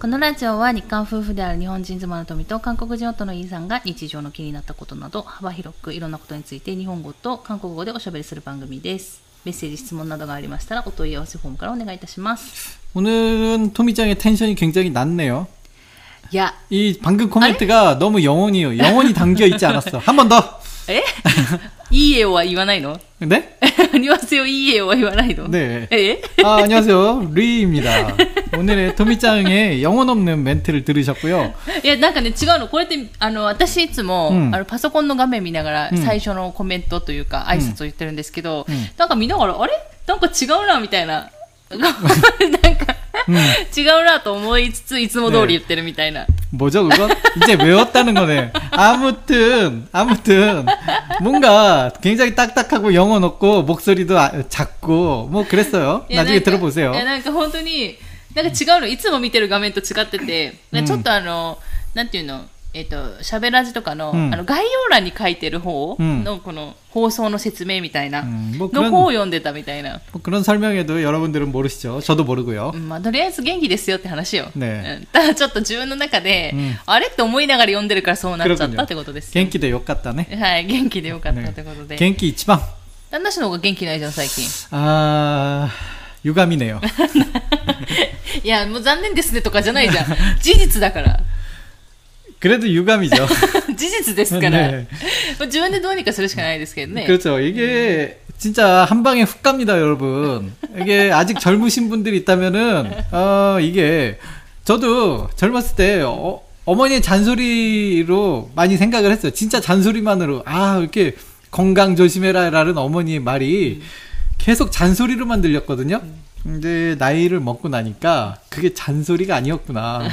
このラジオは日韓夫婦である日本人妻の富と韓国人夫のイーさんが日常の気になったことなど幅広くいろんなことについて日本語と韓国語でおしゃべりする番組です。メッセージ、質問などがありましたらお問い合わせフォームからお願いいたします。 오늘은 토미짱의 텐션이 굉장히 낮네요. いや、 이 방금 코멘트가 너무 영혼이 영혼이 담겨 있지 않았어. 한 번 더. えいいえは言わないの 네? ニュアンスよいいえは言わないの 네. え 아, 안녕하세요. 루이입니다. 오늘의 토미짱의 영혼 없는 멘트를 들으셨고요. いや、なんかね、違うの。これって、あの、私いつも、うんあの、パソコンの画面見ながら、うん最初のコメントというか、挨拶を言ってるんですけど、うんなんか見ながら、あれなんか違うな、みたいな。なんか、 違うなと思いつつ、いつも通り言ってるみたいな。 뭐죠 그거? 이제 외웠다는 거네. 아무튼 아무튼 뭔가 굉장히 딱딱하고 영혼 없고 목소리도 아- 작고 뭐 그랬어요. いや 나중에 なんか 들어보세요. いや、なんか本当に、なんか違うの。いつも見てる画面と違ってて、うんちょっとあの、なんていうの、 えっ、と、喋らじとかの、うんあの、概要欄に書いてる方うんの、この、放送の説明みたいな、 음, 뭐 の 그런 方を読んでたみたいな。 뭐 그런 설명에도 여러분들은 모르시죠. 저도 모르고요. うんまあ、とりあえず元気ですよって話よ。ねうんただちょっと自分の中で、うんあれって思いながら読んでるからそうなっちゃった 그렇군요. ってことですよ。 gen기도 욕 같다네. はい、元気でよかったっ 네. てことで。 gen기 이치방. 旦那氏の方が元気ないじゃん、最近。 아 유감이네요. いや、もう残念ですねとかじゃないじゃん。事実だから。 그래도 유감이죠. 事実ですから。ねまあ自分でどうにかするしかないですけどね。 그렇죠. 이게 진짜 한 방에 훅 갑니다, 여러분. 이게 아직 젊으신 분들이 있다면은 어 이게 저도 젊었을 때 어, 어머니의 잔소리로 많이 생각을 했어요. 진짜 잔소리만으로 아 이렇게 건강 조심해라라는 어머니의 말이 계속 잔소리로만 들렸거든요. 근데 나이를 먹고 나니까 그게 잔소리가 아니었구나.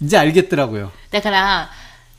이제 알겠더라고요. だから、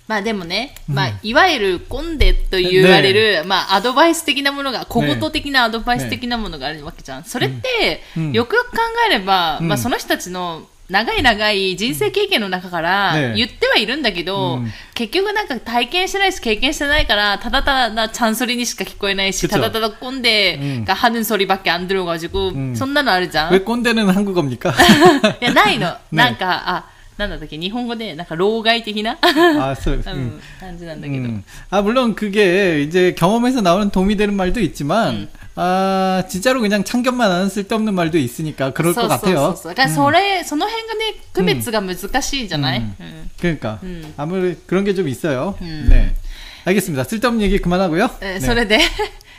まあでもね、まあ、いわゆるコンデと言われる、まあ、アドバイス的なものが、小言的なアドバイス的なものがあるわけじゃん。それって、うんよくよく考えれば、うんまあ、その人たちの長い長い人生経験の中からね言ってはいるんだけど、うん結局なんか体験してないし経験してないから、ただただチャンソリにしか聞こえないし、 그쵸 ただただコンデが하는소리밖에안들어가지고、 んそんなのあるじゃん。 왜 꼰대는 한국어입니까? いや、ないの。ねなんか、あ、 なんだったっけ、日本語で、なんか、老害的な、 아, 써, う 음. ん、感じなんだけど。 음. 아, 물론 그게 이제 경험에서 나오는 도움이 되는 말도 있지만, 음. 아, 진짜로 그냥 참견만 하는 쓸데없는 말도 있으니까 그럴 そう 것 そうそう 같아요. そう。だから、それ、その辺がね、区別が難しいじゃない、うんうん 그러니까 음. 아무래도 그런 게 좀 있어요. 음. 네. 알겠습니다. 쓸데없는 얘기 그만하고요. え 네.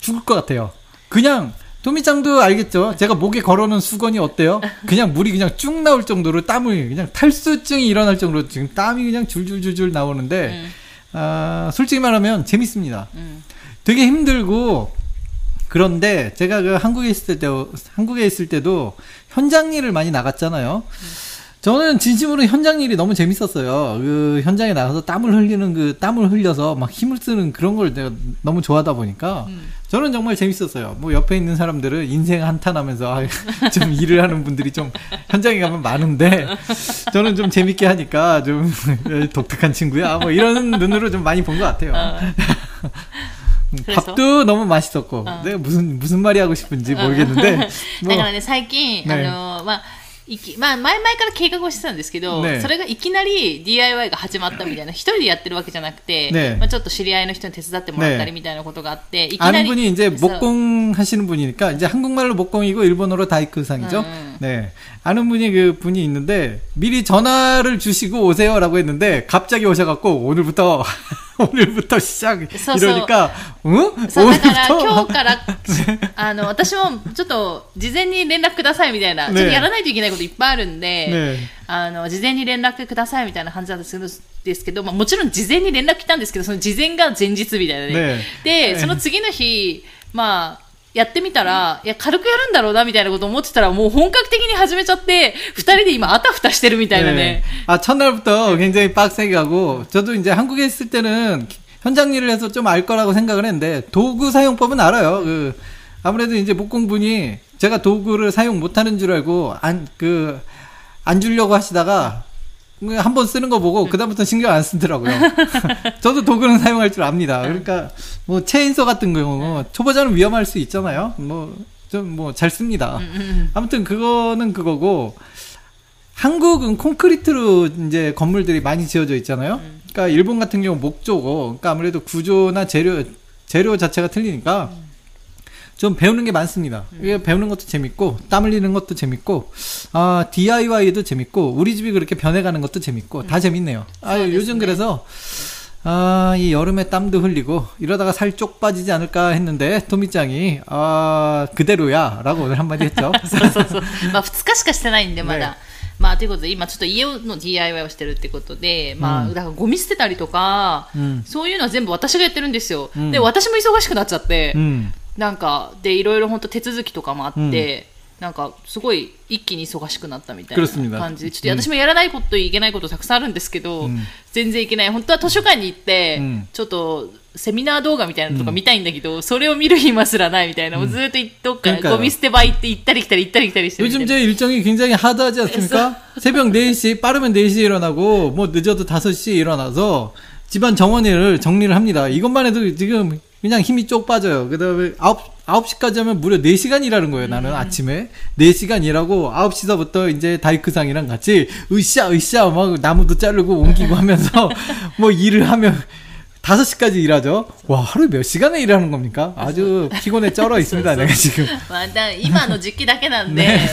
죽을 것 같아요. 그냥 도미짱도 알겠죠? 제가 목에 걸어놓은 수건이 어때요? 그냥 물이 그냥 쭉 나올 정도로 땀을 그냥 탈수증이 일어날 정도로 지금 땀이 그냥 줄줄줄줄 나오는데 음. 아, 솔직히 말하면 재밌습니다. 음. 되게 힘들고 그런데 제가 그 한국에 있을 때 한국에 있을 때도 현장 일을 많이 나갔잖아요. 저는 진심으로 현장 일이 너무 재밌었어요. 그 현장에 나가서 땀을 흘리는 그 땀을 흘려서 막 힘을 쓰는 그런 걸 내가 너무 좋아하다 보니까 음. 저는 정말 재밌었어요. 뭐 옆에 있는 사람들은 인생 한탄하면서 아, 좀 일을 하는 분들이 좀 현장에 가면 많은데 저는 좀 재밌게 하니까 좀 독특한 친구야. 뭐 이런 눈으로 좀 많이 본 것 같아요. あ 그래서? 밥도 너무 맛있었고 어. 내가 무슨 무슨 말이 하고 싶은지 모르겠는데 だ 뭐 からね、最近、ねあの、まあ、 いきまあ、前々から計画をしてたんですけど、ねそれがいきなり DIY が始まったみたいな、一人でやってるわけじゃなくて、ねまあ、ちょっと知り合いの人に手伝ってもらったりねみたいなことがあって、いきな 아는 り。 분이 이제 そう 목공 하시는 분이니까 이제 한국말로 목공이고 일본어로 다이크상이죠. 음. 네. 아는 분이 그 분이 있는데 미리 전화를 주시고 오세요라고 했는데 갑자기 오셔갖고 오늘부터 俺ぶとしちゃう。そうそう、うん？そうだから今日から あの私もちょっと事前に連絡くださいみたいな、ね、ちょっとやらないといけないこといっぱいあるんで、ね、あの事前に連絡くださいみたいな感じなんですけどですけど、まあ、もちろん事前に連絡来たんですけどその事前が前日みたいなね、ね、でその次の日まあやってみたら、いや、軽くやるんだろうな、みたいなこと思ってたら、もう本格的に始めちゃって、二人で今、あたふたしてるみたいなね。 아, 첫날부터 굉장히 빡세게 가고, 저도 이제 한국에 있을 때는 현장 일을 해서 좀 알 거라고 생각을 했는데, 도구 사용법은 알아요. 그, 아무래도 이제 목공분이 제가 도구를 사용 못 하는 줄 알고, 안, 그, 안 주려고 하시다가, 한 번 쓰는 거 보고, 그다음부터 신경 안 쓰더라고요. 저도 도구는 사용할 줄 압니다. 그러니까, 뭐, 체인서 같은 경우, 초보자는 위험할 수 있잖아요. 뭐, 좀, 뭐, 잘 씁니다. 아무튼 그거는 그거고, 한국은 콘크리트로 이제 건물들이 많이 지어져 있잖아요. 그러니까 일본 같은 경우 목조고, 그러니까 아무래도 구조나 재료 재료 자체가 틀리니까 좀 배우는 게 많습니다. 이게 배우는 것도 재밌고 땀 흘리는 것도 재밌고 아 DIY도 재밌고 우리 집이 그렇게 변해가는 것도 재밌고 다 재밌네요. 아 요즘 그래서 아 이 여름에 땀도 흘리고 이러다가 살 쪽 빠지지 않을까 했는데 토미짱이 아 그대로야라고 오늘 한마디 했죠. そうそうそう。まあ、2日しかしてないんで、まだ。ねまあ、ということで、今ちょっと家の DIY をしてるってことで、まあ、うんだからゴミ捨てたりとか、うんそういうのは全部私がやってるんですよ。うんで、私も忙しくなっちゃって、 음. なんか、で、いろいろ本当手続きとかもあって、なんか、すごい一気に忙しくなったみたいな 그렇습니다 感じで、ちょっと私もやらないこといけないことたくさんあるんですけど、うん全然いけない。本当は図書館に行って、うんちょっと、セミナー動画みたいなのとか見たいんだけど、それを見る暇すらないみたいな、もうずっとどっか 그러니까요 ゴミ捨て場行って行ったり来たり行ったり来たりしてるみたい 요즘 な 제 일정이 굉장히 하드하지 않습니까? 새벽 4시, 빠르면 4시에 일어나고, 뭐 늦어도 5시에 일어나서 집안 정원을 정리를 합니다. 이것만 해도 지금 그냥 힘이 쪽 빠져요. 그 다음에 9, 9시까지 하면 무려 4시간 일하는 거예요, 나는 아침에. 4시간 일하고 9시서부터 이제 다이크상이랑 같이 으쌰, 으쌰, 막 나무도 자르고 옮기고 하면서 뭐 일을 하면 5시까지 일하죠. 와, 하루에 몇 시간을 일하는 겁니까? 아주 피곤에 쩔어 있습니다, 내가 지금. まあ、だ今の時期だけなんで、ね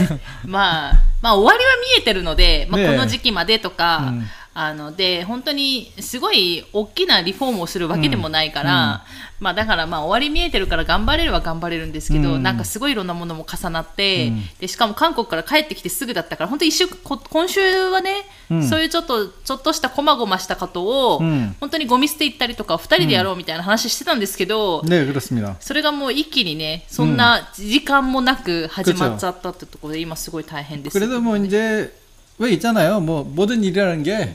まあ、まあ、終わりは見えてるので、まあ、ねこの時期までとか、うん あの、で、本当に、すごい大きなリフォームをするわけでもないから、まあ、だから、まあ、終わり見えてるから頑張れるは頑張れるんですけど、うんなんかすごいいろんなものも重なって、うんで、しかも韓国から帰ってきてすぐだったから、本当一週、こ今週はね、うんそういうちょっと、ちょっとした細々したことを、うん本当にゴミ捨て行ったりとか、二人でやろうみたいな話してたんですけど、 네, 그렇습니다. それがもう一気にね、そんな時間もなく始まっちゃったってところで、今すごい大変です。 그래도 뭐 이제 왜 있잖아요. 뭐 모든 일이라는 게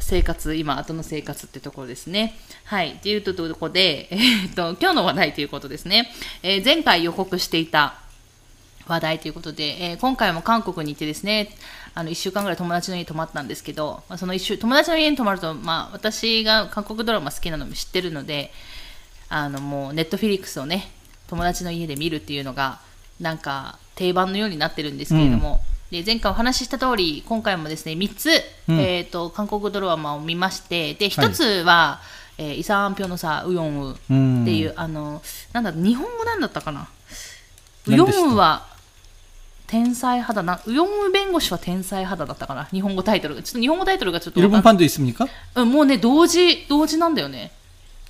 生活、今、後の生活ってところですね。はい。っていうところで、えーっと、今日の話題ということですね。えー前回予告していた話題ということで、えー今回も韓国に行ってですね、あの、1週間ぐらい友達の家に泊まったんですけど、まあ、その一週、友達の家に泊まると、まあ、私が韓国ドラマ好きなのも知ってるので、あの、もう、ネットフィリックスをね、友達の家で見るっていうのが、なんか、定番のようになってるんですけれども、で、前回お話しした通り、今回もですね、3つ、うんえっ、と、韓国ドラマを見まして、で、1つは、えーイサンピョのさ、ウヨンウうんっていう、あの、なんだ、日本語なんだったかな。ウヨ何でしたンウは、天才肌な、ウヨンウ弁護士は天才肌だったかな。日本語タイトルが。ちょっと日本語タイトルがちょっとわかん 일본판도 있습니까? うん、もうね、同時、同時なんだよね。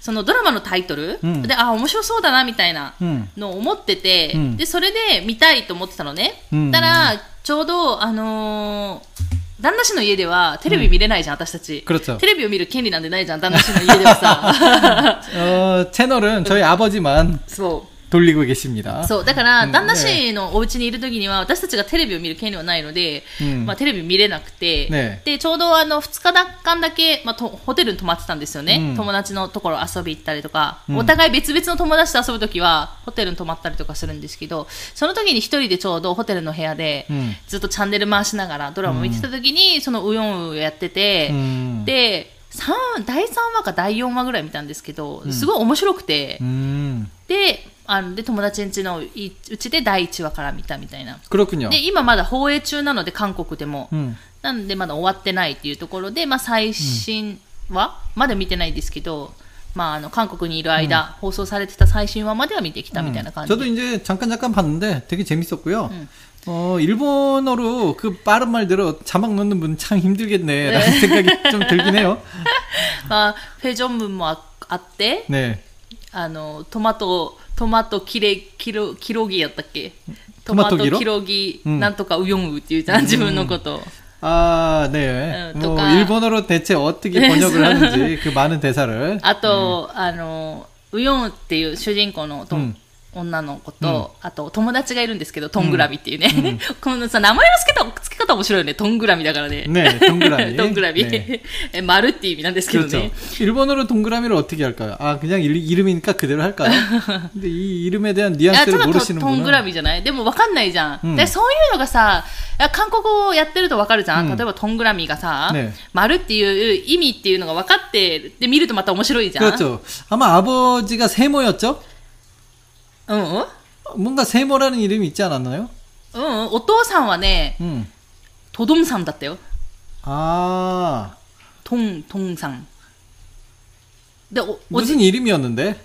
そのドラマのタイトル、うんで、あ、面白そうだな、みたいなうんのを思ってて、うんで、それで見たいと思ってたのね。うんたら、ちょうど、あのー旦那氏の家ではテレビ見れないじゃん、私たち。 그렇죠. テレビを見る権利なんてないじゃん、旦那氏の家ではさ。 어, 채널은 저희 아버지만 そう。 돌리고 계십니다. そう。だから、うん旦那氏のお家にいる時には、私たちがテレビを見る権利はないので、うんまあ、テレビ見れなくて、ねで、ちょうどあの、2日間だけ、まあ、とホテルに泊まってたんですよね。うん友達のところ遊び行ったりとか、うんお互い別々の友達と遊ぶ時は、ホテルに泊まったりとかするんですけど、その時に一人でちょうどホテルの部屋で、うんずっとチャンネル回しながらドラマを見てた時に、そのウヨンウやってて、うんで、三第3話か第4話ぐらい見たんですけど、すごい面白くて、 음, であので友達ん家のいうちで第1話から見たみたいな 그렇군요. で今まだ放映中なので韓国でも、 음, なのでまだ終わってないっていうところで、まあ、最新話、まだ見てないですけど、まあ、あの韓国にいる間、放送されてた最新話までは見てきたみたいな感じ 저도 で、 이제 잠깐 잠깐 봤는데 되게 재밌었고요. 음. 어, 일본어로 그 빠른 말대로 자막 넣는 분 참 힘들겠네라는 생각이 좀 들긴 해요. まあ、フェジョン文もああって、 네. あのトマトトマトキレキロキロギやったっけトマトギロキロギ、うんなんとかウヨンウっていうじゃん、自分のこと。 아, 네. 어, 뭐 또가- 일본어로 대체 어떻게 번역을 하는지 그 많은 대사를 あと、あの、ウヨンっていう主人公のと、うん 女の子と、あと友達がいるんですけど、トングラミっていうね。このさ、名前の付けた付け方面白いよね。トングラミだからね。 네, 동그라미. トングラミ。 네. え丸っていう意味なんですけど 그렇죠. ね。 일본어로 동그라미를 어떻게 할까요? 아, 그냥 일, 이름이니까 그대로 할까요? 근데 이 이름에 대한 いや、た 뉘앙스를 だト 모르시는 トングラ 분은 ミじゃないでも分かんないじゃん。うんで、そういうのがさ、いや韓国語をやってると分かるじゃん。うん例えばトングラミがさ、ね丸っていう意味っていうのが分かって、で、見るとまた面白いじゃん。 그렇죠. 아마 아버지가 세모였죠? うんうん。 뭔가 세모라는 이름이 있지 않았나요? うんうん。お父さんはね、 음. トドンさんだったよ。 아, トン、トンさん。で、お、おじ、 무슨 이름이었는데?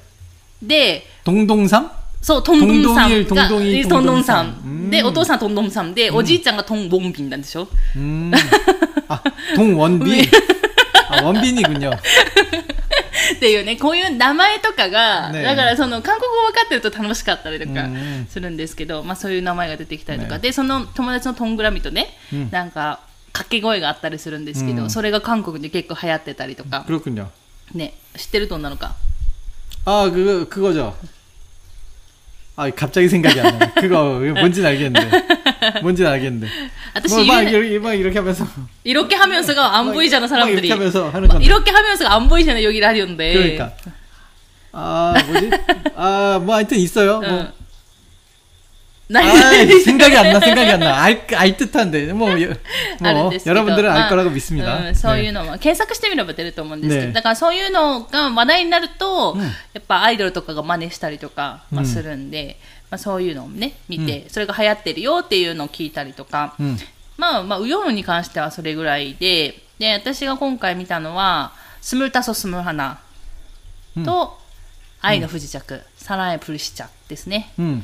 で、 동동삼? そう、トンドンさんが。トンドンイルトンドンイルトンドンさトンドンさんうんん。で、お父さんトンドンさんで、おじいちゃんがトンボンビンなんでしょ 음. 아, 동원빈. 아, 원빈이군요. っていうね、こういう名前とかが、ねだからその韓国語分かってると楽しかったりとかうんするんですけど、まあそういう名前が出てきたりとか、ねで、その友達のトングラミとね、うんなんか掛け声があったりするんですけど、うんそれが韓国で結構流行ってたりとか、 그렇군요. ね、知ってると女の子。 아, 그거, 그거죠. 아, 갑자기 생각이 안 나. 그거, 뭔지는 알겠는데. 뭔지는 알겠는데. 私、 뭐, 막, ゆ 이렇게, 막 이렇게 하면서. 이렇게 하면서가 안 막, 보이잖아 막 사람들이. 이렇게 하면서 하는 막 건데. 이렇게 하면서가 안 보이잖아 여기 라디오인데. 그러니까. 아, 뭐지? 아, 뭐 하여튼 있어요. 뭐. 응. 나 아, 생각이 안 나, 생각이 안 나. 알, 알 듯한데. 뭐, 여, あるん 뭐 ですけど 여러분들은 ま 알 あ 거라고 믿습니다. うんそういう 네. のは検索してみれば出ると思うんですけど、ねだからそういうのが話題になると、うんやっぱアイドルとかが真似したりとか、まあ、うんするんで、まあ、そういうのをね見て、それが流行ってるよっていうのを聞いたりとか、 음. まあまあウヨンに関してはそれぐらいでで私が今回見たのは「スムルタソスムハナ」と「愛の不時着」サラエプルシチャですね。 음.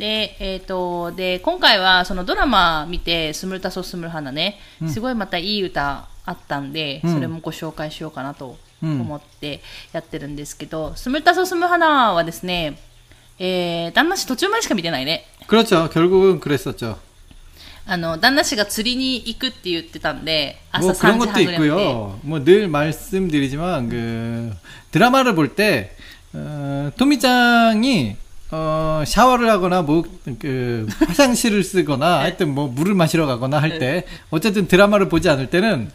で、えっ、と、で、今回はそのドラマ見て、スムルタソスムルハナね、すごいまたいい歌あったんで、うんそれもご紹介しようかなとうん思ってやってるんですけど、スムルタソスムルハナはですね、えー、旦那氏途中までしか見てないね。 그렇죠. 결국은 그랬었죠. あの、旦那氏が釣りに行くって言ってたんで、朝 뭐 3 그런 時 것도 半ぐらいまで。 있고요. 뭐 늘 말씀드리지만 그 드라마를 볼 때 어, 토미짱이 어, 샤워를 하거나 뭐 그 화장실을 쓰거나 하여튼 뭐 물을 마시러 가거나 할 때 어쨌든 드라마를 보지 않을 때는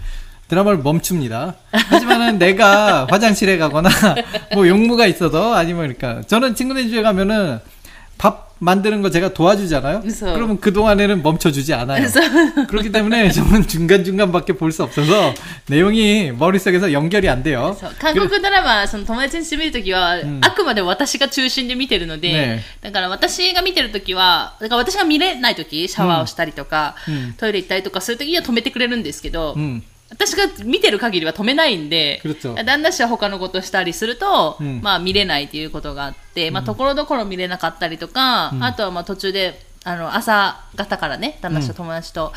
드라마를 멈춥니다. 하지만은 내가 화장실에 가거나 뭐 용무가 있어도 아니면 그러니까 저는 친구네 집에 가면은 밥 만드는 거 제가 도와주잖아요. 그래서- 그러면 그 동안에는 멈춰주지 않아요. 그래서 그렇기 때문에 저는 중간 중간밖에 볼 수 없어서 내용이 머릿속에서 연결이 안 돼요. そう韓国ドラマ、その友達にしてみるときは、んあくまで私が中心で見てるので、ねだから私が見てるときは、だから私が見れないとき、シャワーをしたりとか、うんトイレ行ったりとかするときには止めてくれるんですけど、 음, 私が見てる限りは止めないんで、 그렇죠. 旦那氏は他のことしたりすると、うんまあ見れないということがあって、まあところどころ見れなかったりとか、あとはまあ途中で、あの、朝方からね、旦那氏と友達と、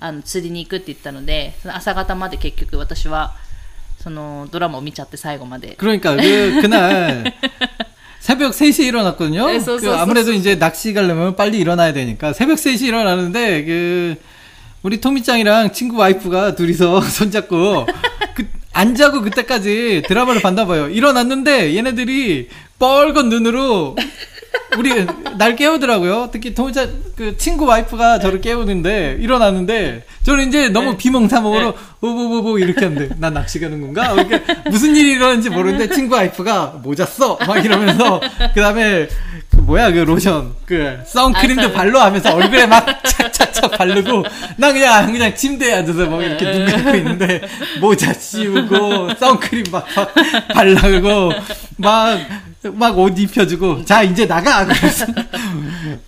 あの、釣りに行くって言ったので、その朝方まで結局私は、そのドラマを見ちゃって最後まで。 그러니까 그 그날 새벽 3시에 일어났거든요. 네, 쏘, 그 쏘, 아무래도 쏘, 이제 낚시 가려면 빨리 일어나야 되니까 새벽 3시에 일어나는데 그 우리 토미짱이랑 친구 와이프가 둘이서 손잡고 그 안 자고 그때까지 드라마를 봤나 봐요. 일어났는데 얘네들이 뻘건 눈으로 우리 날 깨우더라고요. 특히 도자 그 친구 와이프가 저를 깨우는데 일어났는데 저는 이제 너무 비몽사몽으로 오보보보 이렇게 하는데 난 낚시 가는 건가? 이렇게 무슨 일이 일어났는지 모르는데 친구 와이프가 뭐 잤어? 막 이러면서 그다음에 그 뭐야 그 로션 그 선크림도 아, 선- 발로 하면서 얼굴에 막 착착착 바르고 나 그냥 그냥 침대에 앉아서 막 이렇게 눈 감고 있는데 모자 씌우고 선크림 막, 막 발라고 막 막 옷 입혀주고 자 이제 나가 그래서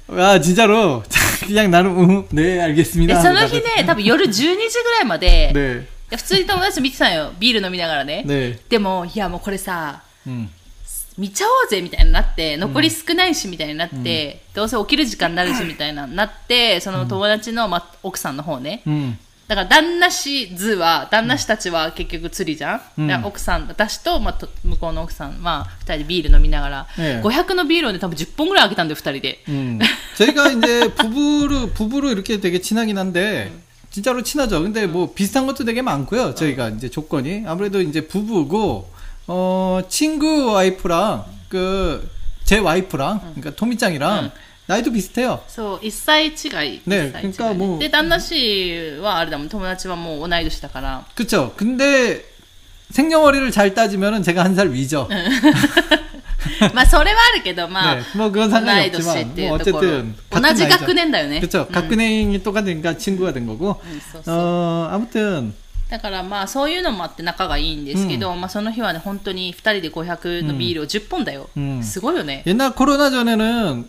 아 진짜로 자, 그냥 나는 음, 네 で 알겠습니다 その日ね多分夜12時ぐらいまで、 네 普通に友達と見てたのよビール飲みながらね、 네 でもいやもうこれさ 음. 見ちゃおうぜみたいになって残り少ないしみたいになって、どうせ起きる時間になるしみたいななってその友達の、ま、奥さんの方ね、 음. だから旦那氏図は旦那氏たちは結局釣りじゃん、うんだから奥さん私と,、まあ、と向こうの奥さんは2人でビール飲みながら、ええ500のビールをね多分10本ぐらいあげたんだよ2人で 음. 저희가 이제 부부로 부부로 이렇게 되게 친하긴 한데 진짜로 친하죠. 근데 뭐 비슷한 것도 되게 많고요. 저희가 이제 조건이 아무래도 이제 부부고 어 친구 와이프랑 그 제 와이프랑 그러니까 토미짱이랑 나이도 비슷해요. そう1歳違いね一歳違いなんかもうで旦那氏はあれだもん友達はもう同い年だから 그쵸. 근데 생년월일을 잘 따지면은 제가 한 살 위죠. まあそれはあるけどまあ、 네, 뭐 그건 同 상관이 い年っ 없지만 てい 뭐 うところ 어쨌든 同 같은 じ 나이죠. 学年だよね 그쵸. 학년이 똑같으니까 친구가 된 거고. うんそうそう 어 아무튼 だからまあそういうのもあって仲がいいんですけど、まあその日はね本当に2人で500のビールを10本だよ、うんすごいよね 옛날 코로나 전에는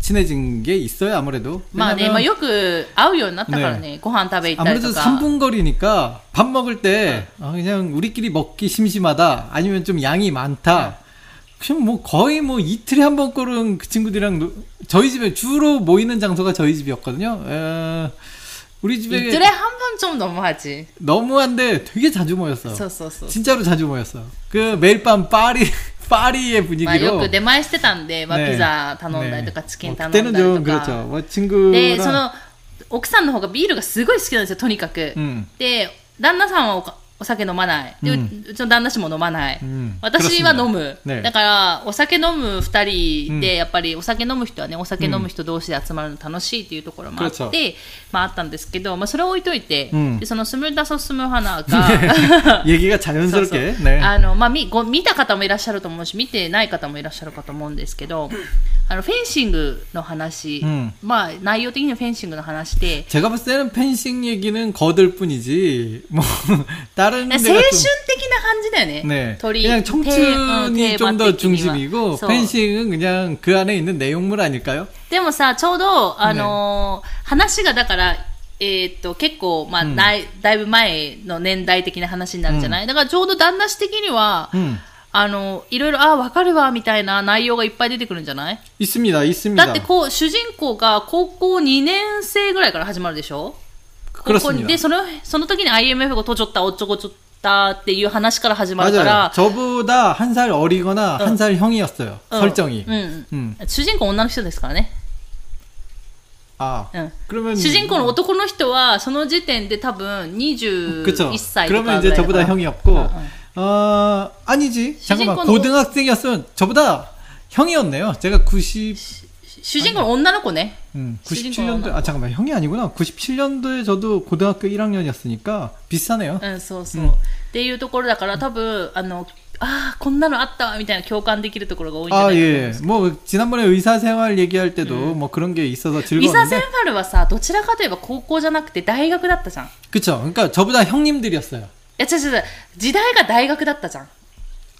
친해진 게 있어요 아무래도. まあね、 왜냐면 まあ、よく会うようになったからね、ご飯食べ行ったり 아무래도 とか。 3분 거리니까 밥 먹을 때 아, 그냥 우리끼리 먹기 심심하다 아니면 좀 양이 많다. 그냥 뭐 거의 뭐 이틀에 한 번 꼴은 그 친구들이랑 노- 저희 집에 주로 모이는 장소가 저희 집이었거든요. 에, 우리 집에 いずれ半分좀 넘어하지. 너무한데 되게 자주 모였어. そうそうそう。 진짜로 자주 모였어. 그 매일 밤 파리 ファリエブニギロ、まあ、よく出前してたんで、まあ、ピザ頼んだりとか、チキン頼んだりとか。で、その、奥さんの方がビールがすごい好きなんですよ、とにかく。で、旦那さんはおかお酒飲まない。で、ううんうちの旦那氏も飲まない。うん私は飲む。ねだから、お酒飲む二人で、うんやっぱりお酒飲む人はね、お酒飲む人同士で集まるの楽しいっていうところもあって、 그렇죠 まああったんですけど、まあそれを置いといて、うんでそのスムダソスム花が、 얘기가 そうそう 자연스럽게. 네. あのまあ、みご見た方もいらっしゃると思うし見てない方もいらっしゃるかと思うんですけどあのフェンシングの話、うんまあ内容的にはフェンシングの話で 제가 봤을 때는 펜싱 얘기는 거들 뿐이지 뭐 다른 좀, 세순 나 한지 되 네. 네. 덜이 그냥 청춘이 좀 더 중심이고 펜싱은 그냥 그 안에 있는 내용물 아닐까 요? でもさ、ちょうど、あの、話がだから、えっと、結構、まあ、だい、だいぶ前の年代的な話になるじゃない、だからちょうど旦那氏的には、あの、いろいろ、ああ、わかるわ、みたいな内容がいっぱい出てくるんじゃないいすみだ、いすみだ。だってこう、主人公が高校2年生ぐらいから始まるでしょ高校 그렇습니다. で、その、その時に IMF がとちょった、おっちょこちょったっていう話から始まるか 맞아요. ら、 저보다 한 살 어리거나 한 살 형이었어요. うん 설정이. うん。 음. 主人公女の人ですからね。 아. うん。 그러면 主人公の男の人は、その時点で多分 21 그쵸. 歳とか 그러면 ぐ 이제 らいだか 저보다 ら 형이었고, 응, 응. 어, 아니지. 잠깐만. 시즌권은- 고등학생이었으면 저보다 형이었네요. 제가 90, 主人公の女の子ね。 음, 시즌권은 97년도, 아, 잠깐만. 형이 아니구나. 97년도에 저도 고등학교 1학년이었으니까 비슷하네요. うん、そうそう。うんっていうところだから、多分、あの、 ああこんなのあったわみたいな共感できるところが多いんじゃ 아, ないかと思い 예. ます。 뭐, 지난번에 의사생활 얘기할 때도 뭐 그런 게 있어서 リサセン 즐거웠는데. ファルはさどちらかといえば高校じゃなくて大学だったじゃん。い 그쵸. 그러니까 저보다 형님들이었어요. や違う違う違う時代が大学だったじゃん。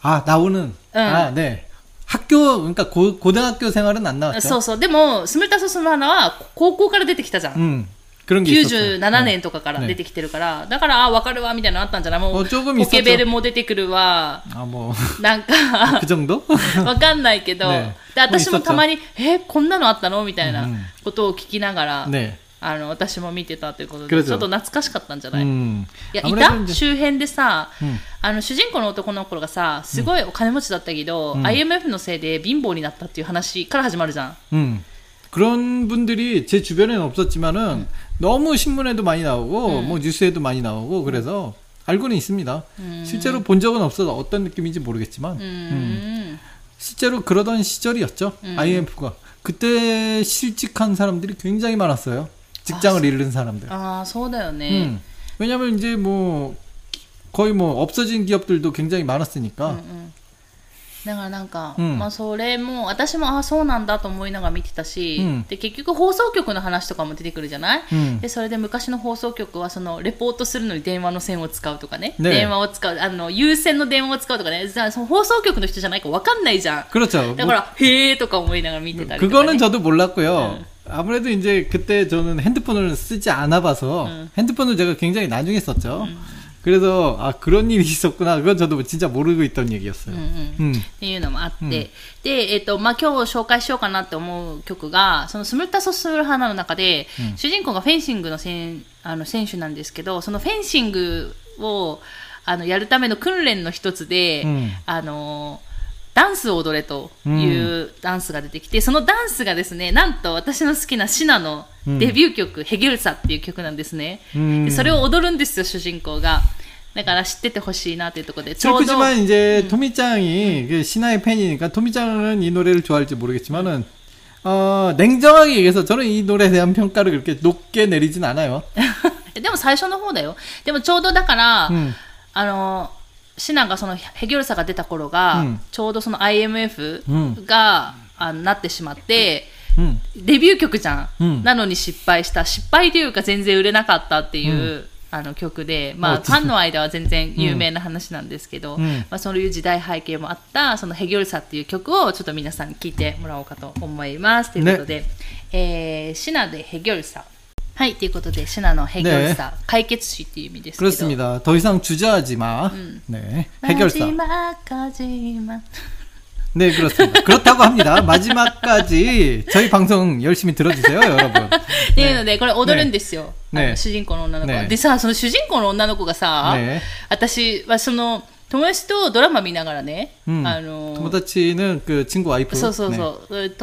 아, 나오는. 아, 네. 학교, 그러니까 고, 고등학교 생활은 안 나왔죠. そうそうでもスムルタソスマーナは高校から出てきたじゃん。 음. 그런 게 있었어요. 97年とかから出てきてるから、だから、あ、わかるわ、みたいなのあったんじゃないもう、あちょっとポケベルも出てくるわ、 아, 뭐. なんか、 그 정도? わかんないけど、ねで私もたまに。に、え、こんなのあったのみたいなうんことを聞きながら、 네. あの、私も見てたということで、그렇죠 ちょっと懐かしかったんじゃない、い 음. や、い 아무래도 た 이제- 周辺でさ、うんあの、主人公の男の子がさ、すごいお金持ちだったけど、IMF のせいで貧乏になったっていう話から始まるじゃん。 음. 그런 분들이 제 주변에는 없었지만은 너무 신문에도 많이 나오고 뭐 뉴스에도 많이 나오고 그래서 알고는 있습니다. 실제로 본 적은 없어서 어떤 느낌인지 모르겠지만 うーん。 실제로 그러던 시절이었죠. IMF가 그때 실직한 사람들이 굉장히 많았어요. 직장을 잃는 사람들. ああ、そうだよね。 음. 왜냐면 이제 뭐 거의 뭐 없어진 기업들도 굉장히 많았으니까. だからなんか、うんまあそれも私もああそうなんだと思いながら見てたし、うんで結局放送局の話とかも出てくるじゃない、 음. でそれで昔の放送局はそのレポートするのに電話の線を使うとかねね電話を使うあの有線の電話を使うとかねじゃあその放送局の人じゃないか分かんないじゃん 그렇죠. だから、へえとか思いながら見てたりとか、ね、 그거는 저도 몰랐고요. 아무래도 이제 그때 저는 핸드폰을 쓰지 않아 봐서 음. 핸드폰을 제가 굉장히 나중에 썼죠. 그래서 아 그런 일이 있었구나. 그건 저도 진짜 모르고 있던 얘기였어요. うんうん 음. っていうのもあって、で、えっ、と、まあ、今日紹介しようかなって思う曲が、そのスムルタソスルハナの中で、主人公がフェンシングのせんあの選手なんですけど、そのフェンシングを、あの、やるための訓練の一つで、うんあの、 ダンスを踊れというダンスが出てきて、そのダンスがですね、なんと私の好きなシナのデビュー曲、ヘゲルサっていう曲なんですね。うんでそれを踊るんですよ、主人公が。だから知っててほしいなというところで、ちょうど。 슬프지만 이제 토미짱이 그 신하의 팬이니까 토미짱은 이 노래를 좋아할지 모르겠지만은 어, 냉정하게 얘기해서 저는 이 노래에 대한 평가를 그렇게 높게 내리진 않아요. でも最初の方だよ。でもちょうどだから、 음. あの、 シナがそのヘギョルサが出た頃が、うんちょうどその IMF うんが、あなってしまって、 음. デビュー曲じゃん,、うんなのに失敗した。失敗というか全然売れなかったっていう、あの曲で、まあ、あファンの間は全然有名な話なんですけど、うんまあ、そういう時代背景もあった、そのヘギョルサっていう曲をちょっと皆さんに聴いてもらおうかと思います。ということで、えーシナでヘギョルサ。はい、ということで、シナの해결 사、 네、 解決しという意味ですけど。그렇습니 다。 더이はい저하지 마。 うん、 네。 해결 사。 마지막하지 마。 네、 그렇습니 다。 그렇다고합니 다。 마지막까 지、 저희방송열심히들어주세 요、 여러 분。 네、 네、 네、 これ踊るんですよ。 네。 主人公の女の子、 네。 でさ、その主人公の女の子がさ、 네。 私はその、友達とドラマ見ながらね。うん。あの友達の、 그、 친구와이 프。 そうそうそう。네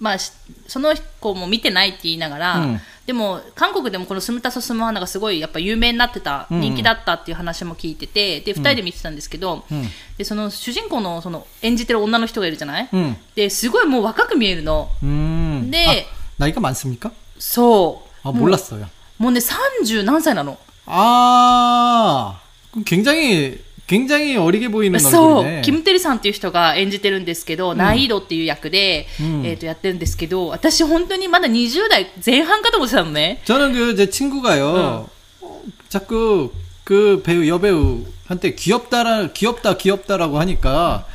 そう、ともあまあ、しその子も見てないって言いながら、うんでも韓国でもこのスムタソスムハナがすごいやっぱ有名になってた、うん人気だったっていう話も聞いててで2人で見てたんですけど、うんでその主人公のその演じてる女の人がいるじゃない、 음. ですごいもう若く見えるの 음. 네. 아, 나이가 많습니까? そう、 아, もう 몰랐어요. もうね30何歳なの 아, 그럼 굉장히, 굉장히 어리게 보이는 そう、 얼굴이네. キム・テリさんっていう人が演じてるんですけど、ナイードっていう役で、うんえー、とやってるんですけど、私本当にまだ20代前半かと思ってたのね。 저는 그 제 친구가요. 어, 자꾸 그 배우 여배우한테 귀엽다라 귀엽다 귀엽다라고 하니까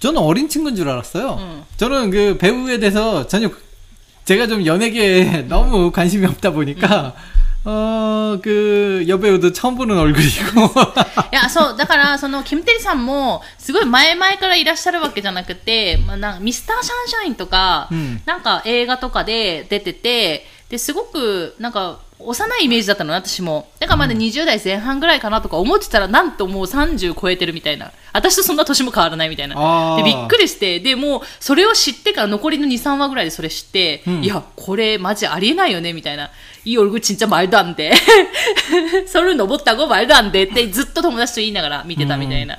저는 어린 친구인 줄 알았어요. 음. 저는 그 배우에 대해서 전혀 제가 좀 연예계에 너무 관심이 없다 보니까 어 그 여배우도 처음 보는 얼굴이고 いや、そう、だから、その、キム・テリさんも、すごい前々からいらっしゃるわけじゃなくて、まあ、なんかミスター・シャンシャインとか、うんなんか映画とかで出てて、で、すごく、なんか、 幼いイメージだったのね、私も。だからまだ20代前半ぐらいかなとか思ってたら、なんともう30超えてるみたいな。私とそんな年も変わらないみたいな。あーで、びっくりして、で、もう、それを知ってから残りの2、3話ぐらいでそれ知って、うんいや、これマジありえないよね、みたいな。いい얼굴진짜말도안 돼. 서를 넘었다고 말도 안 돼.ってずっと友達と言いながら見てたみたいな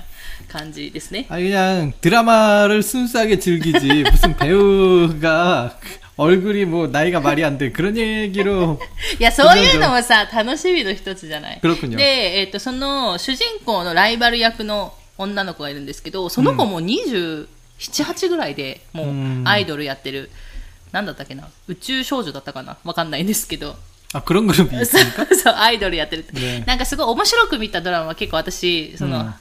感じですね。 아 그냥 드라마를 순수하게 즐기지 무슨 배우가 얼굴이 뭐 나이가 말이 안 돼 그런 얘기로 いや、そういうのもさ、楽しみの一つじゃない。 그렇군요. で、えっ、と、その主人公のライバル役の 女の子がいるんですけどその子も27、8ぐらいでもうアイドルやってる、なんだったっけな宇宙少女だったかなわかんないんですけど 아 그런 그룹이 そう 있습니까? そうアイドルやってる、ねなんかすごい面白く見たドラマは結構私その、うん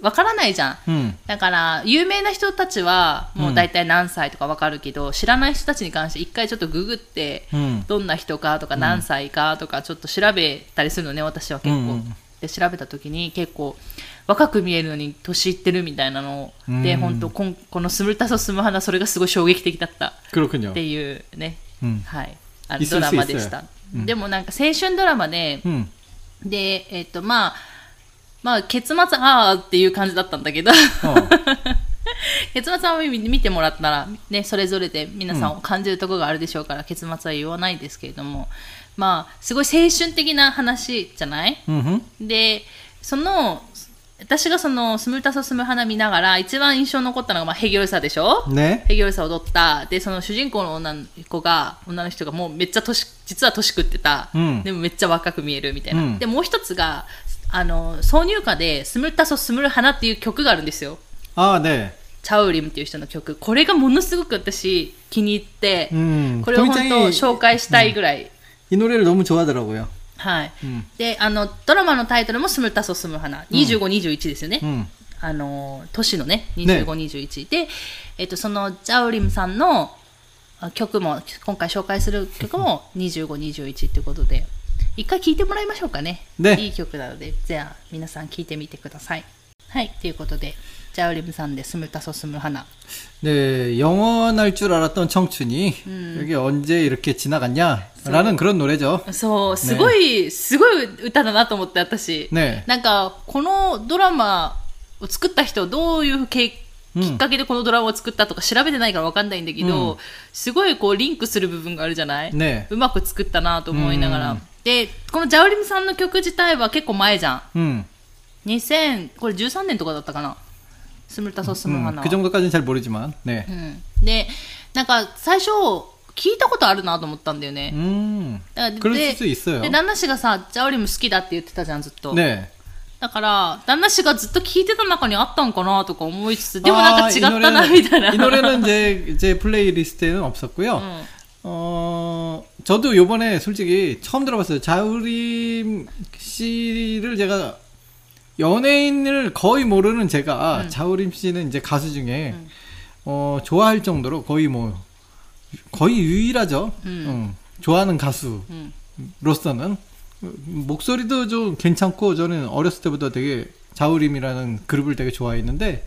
わからないじゃん、うん、だから有名な人たちはもう大体何歳とかわかるけど、うん、知らない人たちに関して一回ちょっとググって、うん、どんな人かとか何歳かとかちょっと調べたりするのね私は結構、うんうん、で調べた時に結構若く見えるのに年いってるみたいなの。で、うん、本当ここの「スムタソスムハナ」それがすごい衝撃的だった。っていうね、はい、あのドラマでした、でもなんか青春ドラマで、でえっ、ー、とまあまあ、結末、ああっていう感じだったんだけど、結末は見てもらったら、ね、それぞれで皆さんを感じるところがあるでしょうから、うん、結末は言わないですけれども、まあ、すごい青春的な話じゃない、うん、で、その、私がその、スムータソスム花見ながら、一番印象残ったのが、まあ、ヘギョルサでしょ？ね。ヘギョルサ踊った。で、その主人公の女の子が、女の人がもうめっちゃ年、実は年食ってた。うん、でもめっちゃ若く見えるみたいな。うん、で、もう一つが、あの、挿入歌で、スムルタソスムル花っていう曲があるんですよ。 아, 네. チャウリムっていう人の曲。これがものすごく私気に入って、 음. これを本当 굉장히 紹介したいぐらい。 이 노래를 너무 좋아하더라고요. はい。うんで、あの、ドラマのタイトルもスムルタソスムル花。25、21ですよね。 음. あの、年のね、ね25、21。で、えっと、そのチャウリムさんのあ曲も、今回紹介する曲も25、21っていうことで、 一回聴いてもらいましょうかね。ねいい曲なので、じゃあ皆さん聴いてみてください。はい、ということで、チャウリムさんでスムルタソスムル花。 네, 영원할 줄 알았던 청춘이 여기 언제 이렇게 지나갔냐라는 그런 노래죠. そう、すごい、すごい歌だなと思って、私。ねなんか、このドラマを作った人、どういうけきうんっかけでこのドラマを作ったとか調べてないからわかんないんだけど、うんすごいこうリンクする部分があるじゃない、ねうまく作ったなと思いながら。うん で、このジャオリムさんの曲自体は結構前じゃん。 음. 2000、これ13年とかだったかな。スムルタソスム 음, 花は。 그 정도까지는 잘 모르지만, 네. うん。で、なんか最初、聞いたことあるなと思ったんだよね。 음, だから 그럴 で 수도 있어요. で、旦那氏がさ、ジャオリム好きだって言ってたじゃん、ずっと。 네. だから、旦那氏がずっと聞いてた中にあったんかなとか思いつつ、でもなんか違ったな、みたいな。 이 노래는 제, 제 플레이리스트에는 없었고요. 어, 저도 요번에 솔직히 처음 들어봤어요. 자우림 씨를 제가 연예인을 거의 모르는 제가 자우림 씨는 이제 가수 중에 어, 좋아할 정도로 거의 뭐 거의 유일하죠. 음, 좋아하는 가수로서는. 목소리도 좀 괜찮고 저는 어렸을 때부터 되게 자우림이라는 그룹을 되게 좋아했는데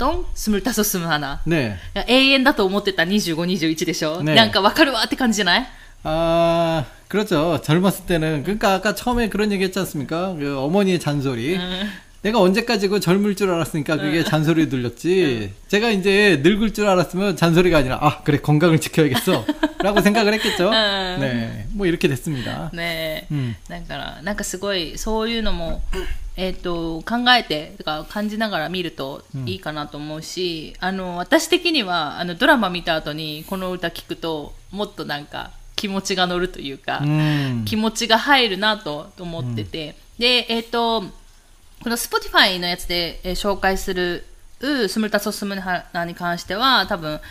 アラトン、スムルタソスムハナ。 네. いや永遠だと思ってた25、21でしょ、ねなんかわかるわって感じじゃない 아 그렇죠. 젊었을 때는 그러니까 아까 처음에 그런 얘기했지 않습니까? 그 어머니의 잔소리. 내가 언제까지고 젊을 줄 알았으니까 그게 잔소리 들렸지. 제가 이제 늙을 줄 알았으면 잔소리가 아니라 아 그래 건강을 지켜야겠어라고 생각을 했겠죠. 네, 뭐 이렇게 됐습니다. ねえ。うんだから、なんかすごい、そういうのも、 えっ、と、考えて、とか感じながら見るといいかなと思うし、あの、私的には、あの、ドラマ見た後にこの歌聞くと、もっとなんか気持ちが乗るというか、 음, 気持ちが入るなと思ってて、で、えっ、と、この Spotify のやつで、えー紹介する、うスムルタソスムハナに関しては、多分、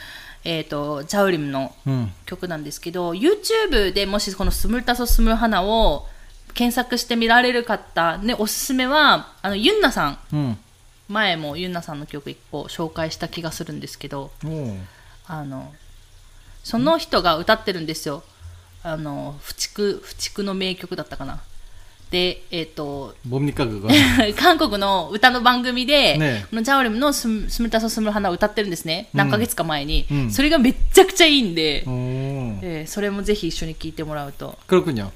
えっ、と、ジャウリムの 음, 曲なんですけど、YouTube でもしこのスムルタソスムルハナを検索して見られる方、ね、おすすめは、あの、ユンナさん、 음. 前もユンナさんの曲一個紹介した気がするんですけど、 오. あの、その人が歌ってるんですよ。あの、不畜、不畜の名曲だったかな。で、えっ、と、韓国の歌の番組で、ね、このジャオリムのスムスムタソスムル花を歌ってるんですね。何ヶ月か前に、うん、それがめちゃくちゃいいんで、えー、それもぜひ一緒に聞いてもらうと。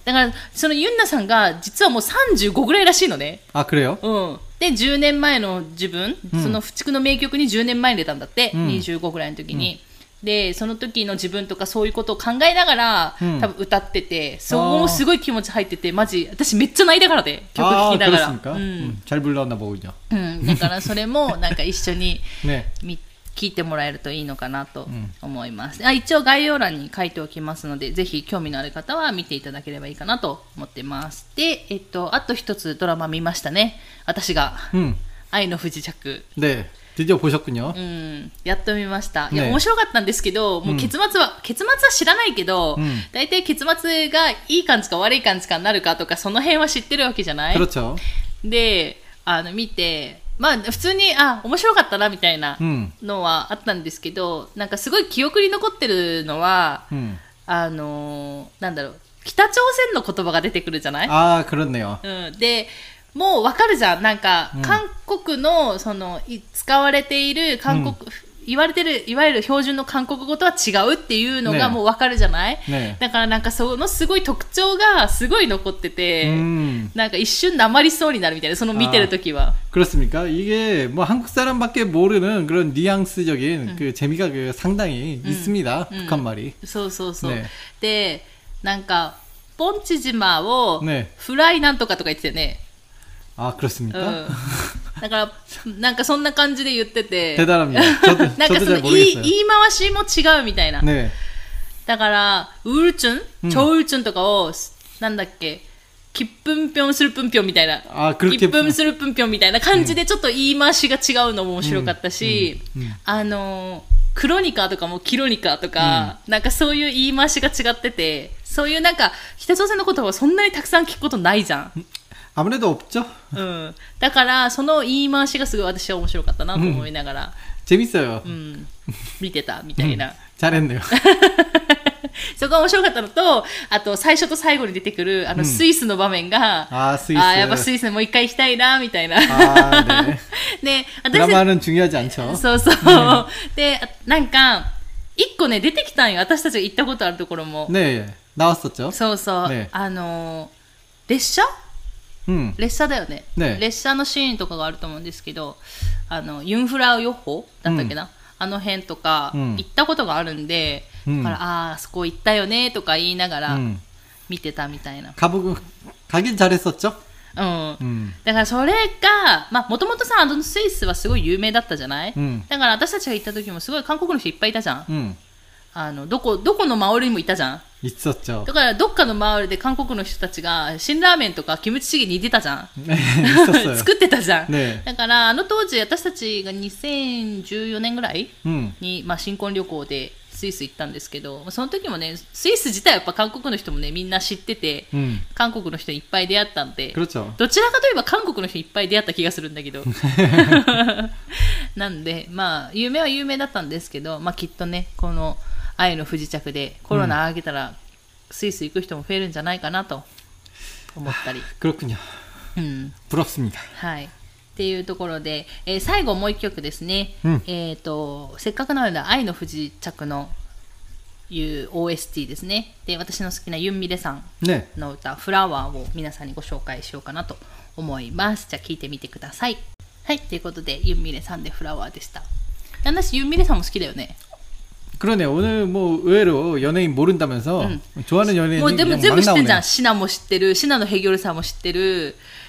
だから、そのユンナさんが実はもう35ぐらいらしいのね。あ、くれよ。うん。で、10年前の自分、うん、その不畜の名曲に10年前に出たんだって、うん、25ぐらいの時に。うんで、その時の自分とかそういうことを考えながら、うん多分歌ってて、そこもすごい気持ち入ってて、マジ、私めっちゃ泣いたからで、曲 아 聴きながら。 그렇습니까? うん 음, 잘 불렀나 보군요. うん、だからそれもなんか一緒に 네. み聞いてもらえるといいのかなと思います、あ一応概要欄に書いておきますのでぜひ興味のある方は見ていただければいいかなと思ってますで、えっと、あと一つドラマ見ましたね私が음, 「愛の不時着」 네. 드디어 보셨군요. うん、やっと見ました。いや、ね面白かったんですけど、もう結末は、結末は知らないけど、うん大体結末がいい感じか悪い感じかになるかとか、その辺は知ってるわけじゃない 그렇죠. で、あの、見て、まあ、普通に、あ、面白かったな、みたいなうんのはあったんですけど、なんかすごい記憶に残ってるのは、 음. あのーなんだろう、北朝鮮の言葉が出てくるじゃない 아, 그렇네요. うん、で もうわかるじゃんなんか、うん韓国のそのい使われている韓国、言われてるいわゆる標準の韓国語とは違うっていうのがねもうわかるじゃない、ねだからなんかそのすごい特徴がすごい残ってて、 음. なんか一瞬なまりそうになるみたいなその見てる時は 그렇습니까? 이게 뭐 한국 사람밖에 모르는 그런 뉘앙스적인 그 재미가 그 상당히 있습니다. 북한 말이. そうそうそう、ねでなんかポンチ島をねフライなんとかとか言ってたよね、 あクロス、だからなんかそんな感じで言ってて。なんかその言い言い回しも違うみたいな、ね、だからウールチュン、チョウルチュンとかをなんだっけ？きっぷんぴょんするぷんぴょんみたいな。きっんするぷんぴょんみたいな感じでちょっと言い回しが違うのも面白かったし、うんうん、あのクロニカとかもキロニカとか、なんかそういう言い回しが違っててそういうなんか北朝鮮の言葉をそんなにたくさん聞くことないじゃん。 아무래도 없 죠? うん。だからその言い回しがすごい私は面白かったなと思いながら。재밌어 요. 음, 見てたみたいな。잘했네 요. そこが面白かったのと、あと最初と最後に出てくるあのスイスの場面が、うん、あスイス。あやっぱスイスもう一回行きたいな、みたいな。あね。ね、私。ドラマ重要じゃん않 죠。 そうそう。で、なんか、一個ね、出てきたんよ。私たちが行ったことあるところも。ねえ、直すとちょそうそう。ね、あの、列車？음, 列車だよねね列車のシーンとかがあると思うんですけど、あの、ユンフラ予報だったっけな、あの辺とか、うん行ったことがあるんで、うんだから、ああー、そこ行ったよね、とか言いながら、 음. 見てたみたいな。 가보고 가긴 잘했었죠. うん。 음, だからそれが、まあ、もともとさ、あのスイスはすごい有名だったじゃない、うんだから私たちが行った時もすごい韓国の人いっぱいいたじゃん。 음, あの、どこ、どこの周りにもいたじゃん？いつだっちゃう。だから、どっかの周りで韓国の人たちが、辛ラーメンとかキムチチゲに出たじゃん？作ってたじゃん。ね、だから、あの当時、私たちが2014年ぐらいに、うん、まあ、新婚旅行でスイス行ったんですけど、その時もね、スイス自体はやっぱ韓国の人もね、みんな知ってて、 음, 韓国の人にいっぱい出会ったんで、 그렇죠. どちらかといえば韓国の人いっぱい出会った気がするんだけど。なんで、まあ、有名は有名だったんですけど、まあきっとね、この愛の不時着でコロナ上げたら、スイス行く人も増えるんじゃないかなと思ったり。 그렇군요. うん。 부럽습니다. はい。 っていうところで、えー最後もう一曲ですね。うんえっ、と、せっかくなので愛の不時着のいう OST ですね。で、私の好きなユンミレさん 네, の歌「フラワーを皆さんにご紹介しようかなと思います。じゃあ聞いてみてください。はい、ということでユンミレさんでフラワーでした。私ユンミレさんも好きだよね。 그러네. 오늘 뭐 의외로 연예인 모른다면서 좋아하는 연예인 もうでも 그냥 全部 막 知ってんじゃん。 나오네. シナも知って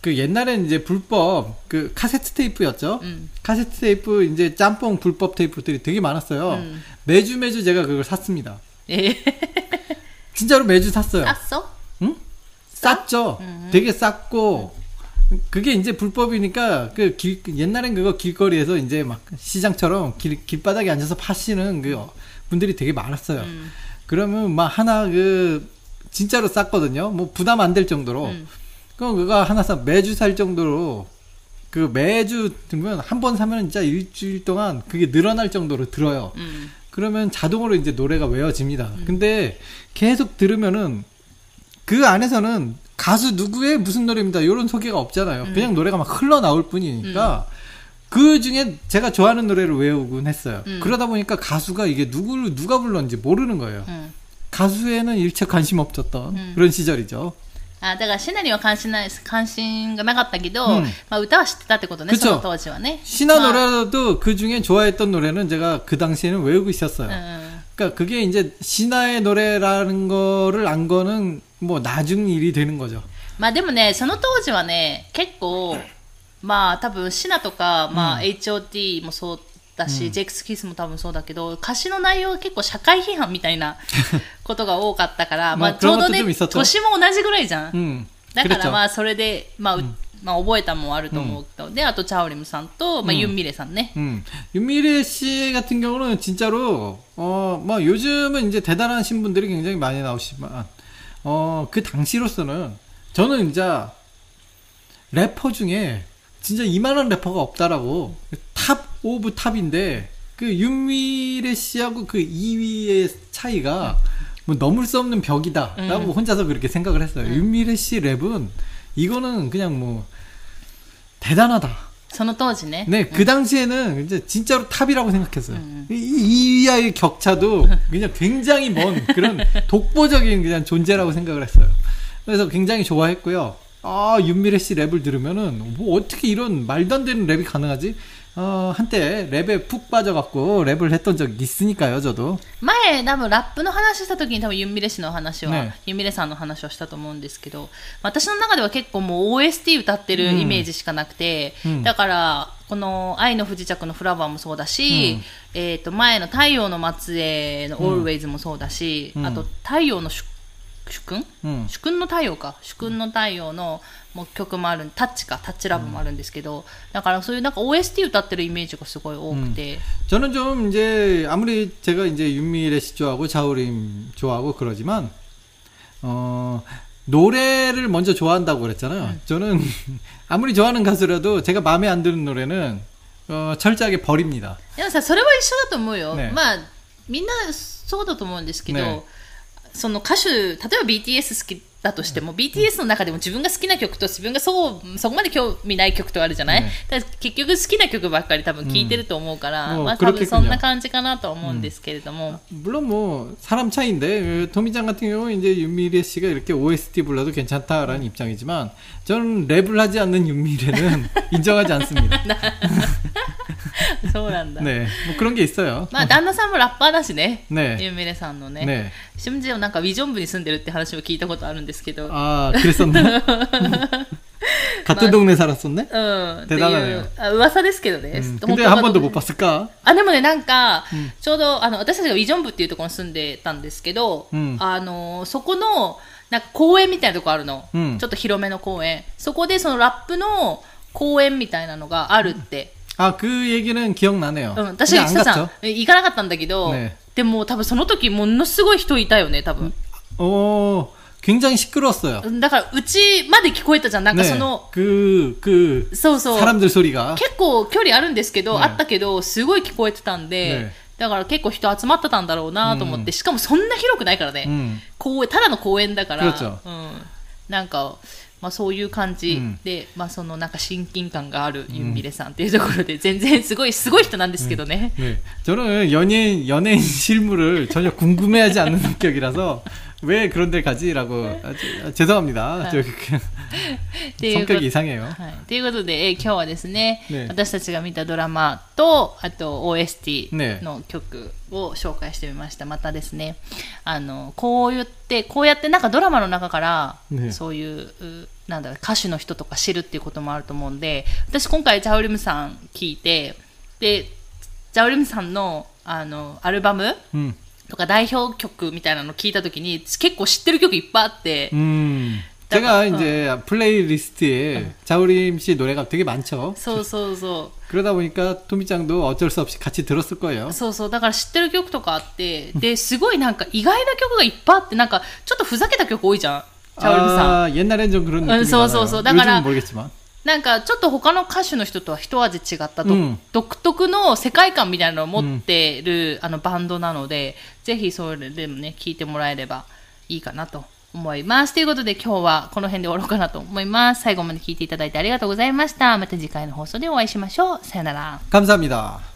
그 옛날에는 이제 불법 그 카세트 테이프였죠. 음. 카세트 테이프 이제 짬뽕 불법 테이프들이 되게 많았어요. 음. 매주 매주 제가 그걸 샀습니다. 예. 진짜로 매주 샀어요. 쌌어? 응? 쌌죠. 음. 되게 쌌고 그게 이제 불법이니까 그 길, 옛날엔 그거 길거리에서 이제 막 시장처럼 길, 길바닥에 앉아서 파시는 그 분들이 되게 많았어요. 음. 그러면 막 하나 그 진짜로 쌌거든요. 뭐 부담 안 될 정도로. 음. 그럼 그가 하나 사 매주 살 정도로 그 매주 들면 한 번 사면 진짜 일주일 동안 그게 늘어날 정도로 들어요. 음. 그러면 자동으로 이제 노래가 외워집니다. 음. 근데 계속 들으면은 그 안에서는 가수 누구의 무슨 노래입니다. 이런 소개가 없잖아요. 음. 그냥 노래가 막 흘러나올 뿐이니까 음. 그 중에 제가 좋아하는 노래를 외우곤 했어요. 음. 그러다 보니까 가수가 이게 누구를 누가 불렀는지 모르는 거예요. 음. 가수에는 일체 관심 없었던 그런 시절이죠. あだからシナには関心ない関心がなかったけど、うんまあ、歌は知ってたってことね 그쵸 その当時はね 신화 まあ 노래도 그 중에 좋아했던 노래는 제가 그 당시에는 외우고 있었어요. うん 그러니까 그게 이제 신화의 노래라는 거를 안 거는 뭐 나중 일이 되는 거죠. まあでもねその当時はね結構まあ多分シナとか、まあ、HOT もそう だし、ジェイクスキスも多分そうだけど歌詞の内容は結構社会批判みたいなことが多かったから、まあ、まあちょうど 그런것도 ね 좀 있었죠 年も同じぐらいじゃん、 음. だから 그랬죠. まあそれで、まあうまあ、覚えたもんあると思うけど、であとチャオリムさんと、まあ、ユンミレさんね、 음. 윤미래 씨 같은 경우는 진짜로 어, 뭐 요즘은 이제 대단하신 분들이 굉장히 많이 나오시지만 어, 그 당시로서는 저는 이제 래퍼 중에 진짜 이만한 래퍼가 없다라고 탑 오브 탑인데 그 윤미래 씨하고 그 2위의 차이가 뭐 넘을 수 없는 벽이다라고 음. 혼자서 그렇게 생각을 했어요. 음. 윤미래 씨 랩은 이거는 그냥 뭐 대단하다. 저는 떠지네. 네, 그 음. 당시에는 이제 진짜로 탑이라고 생각했어요. 음, 음. 이 2위와의 격차도 그냥 굉장히 먼 그런 독보적인 그냥 존재라고 생각을 했어요. 그래서 굉장히 좋아했고요. 아, 윤미래 씨 랩을 들으면은 뭐 어떻게 이런 말도 안 되는 랩이 가능하지? 어, 한때 랩에 푹 빠져갖고 랩을 했던 적이 있으니까요, 저도. 前多分ラップの話した時に多分ユンミレ氏の話は、ねユンミレさんの話をしたと思うんですけど私の中では結構もう OST 歌ってるイメージしかなくて、うんだからこの「愛の不時着」の「フラワー」もそうだし、えー、と前の「太陽の末裔」の「Always」もそうだし、うんあと「太陽の主主君 음. 主君の太陽か主君の太陽の もう曲もあるタッチかタッチラブもあるんですけど、だからそういうなんか OST 歌ってるイメージがすごい多くて、 저는 좀 이제 아무리 제가 이제 윤미래 씨 좋아하고 자우림 좋아하고 그러지만 어 노래를 먼저 좋아한다고 그랬잖아요. 저는 아무리 좋아하는 가수라도 제가 마음에 안 드는 노래는 어 철저하게 버립니다. でもさそれは一緒だと思うよ、ねまあみんなそうだと思うんですけど、ねその歌手例えば BTS 好き だとしても、BTS の中でも自分が好きな曲と自分がそうそこまで興味ない曲とあるじゃない、ねだから結局好きな曲ばっかり多分聴いてると思うから、うんまあもう多分そんな感じかなとは思うんですけれども、 물론 뭐 사람 차이인데 어, 토미짱 같은 경우 이제 윤미래 씨가 이렇게 OST 불러도 괜찮다라는 입장이지만 저는 랩을 하지 않는 윤미래는 인정하지 않습니다. そうなんだ、 네, 뭐 그런 게 있어요. まあ旦那さんもラッパーだしね、ねユンミレさんのね、 네. 심지어なんかウィジョン部に住んでるって話を聞いたことあるんですけど、 아, 그랬었나? 같은 동네 살았었네? うん、ってい 대단하네요 うあ噂ですけどね、 음, 本 근데 当 한 かどう 번도 못 봤을까? あでもねなんか、うんちょうどあの私たちがイジョン部っていうところに住んでたんですけど、うんあのそこのなんか公園みたいなとこあるの、うんちょっと広めの公園そこでそのラップの公園みたいなのがあるって、 아, 그 얘기는 기억나네요. うん、私が 근데 言って 안 た 갔죠? じゃん行かなかったんだけど、ねでも多分その時ものすごい人いたよね多分、 어, 굉장히 시끄러웠어요. だからうちまで聞こえたじゃんなんか 네, その、 그, 그, そうそう 사람들 소리가. 結構距離あるんですけど、ねあったけどすごい聞こえてたんで、ねだから結構人集まってたんだろうなと思って、しかもそんな広くないからね、 음. 公園ただの公園だから、 그렇죠 うん、なんか、 まあ、そういう感じうんで、まあ、そのなんか親近感があるユンミレさんっていうところで、全然すごいすごい人なんですけどね。 네. 저는 연예인, 연예인 실물을 전혀 궁금해하지 않는 성격이라서 왜 그런 데 가지라고. 아, 저- 아, 죄송합니다. 저, 그, っていうこと 성격이 이상해요. はい、ということで、えー今日はですねね私たちが見たドラマとあと OST ねの曲を紹介してみました、またですねあのこう言ってこうやってなんかドラマの中から、ねそういううなんだろう歌手の人とか知るっていうこともあると思うんで私今回ジャオリムさん聞いてでジャオリムさんのあのアルバム 음. とか代表曲みたいなの聞いた時に結構知ってる曲いっぱいあって、 음. 제가 약간, 이제 플레이리스트에 자우림 씨 노래가 되게 많죠. そうそうそう 그러다 보니까 토미짱도 어쩔 수 없이 같이 들었을 거예요. そうそうだから知ってる曲とかあってですごいなんか意外な曲がいっぱいあってなんかちょっとふざけた曲多いじゃんチャオルムさん 아, 옛날엔 좀 그런 느낌이 응, 소, 소, 많아요. 소. 나から 요즘은 모르겠지만. なんかちょっと他の歌手の人とは一味違ったど、うん独特の世界観みたいなのを持ってる、あのバンドなのでぜひそれでもね聞いてもらえればいいかなと思いますということで今日はこの辺で終わろうかなと思います最後まで聞いていただいてありがとうございましたまた次回の放送でお会いしましょうさよなら 감사합니다.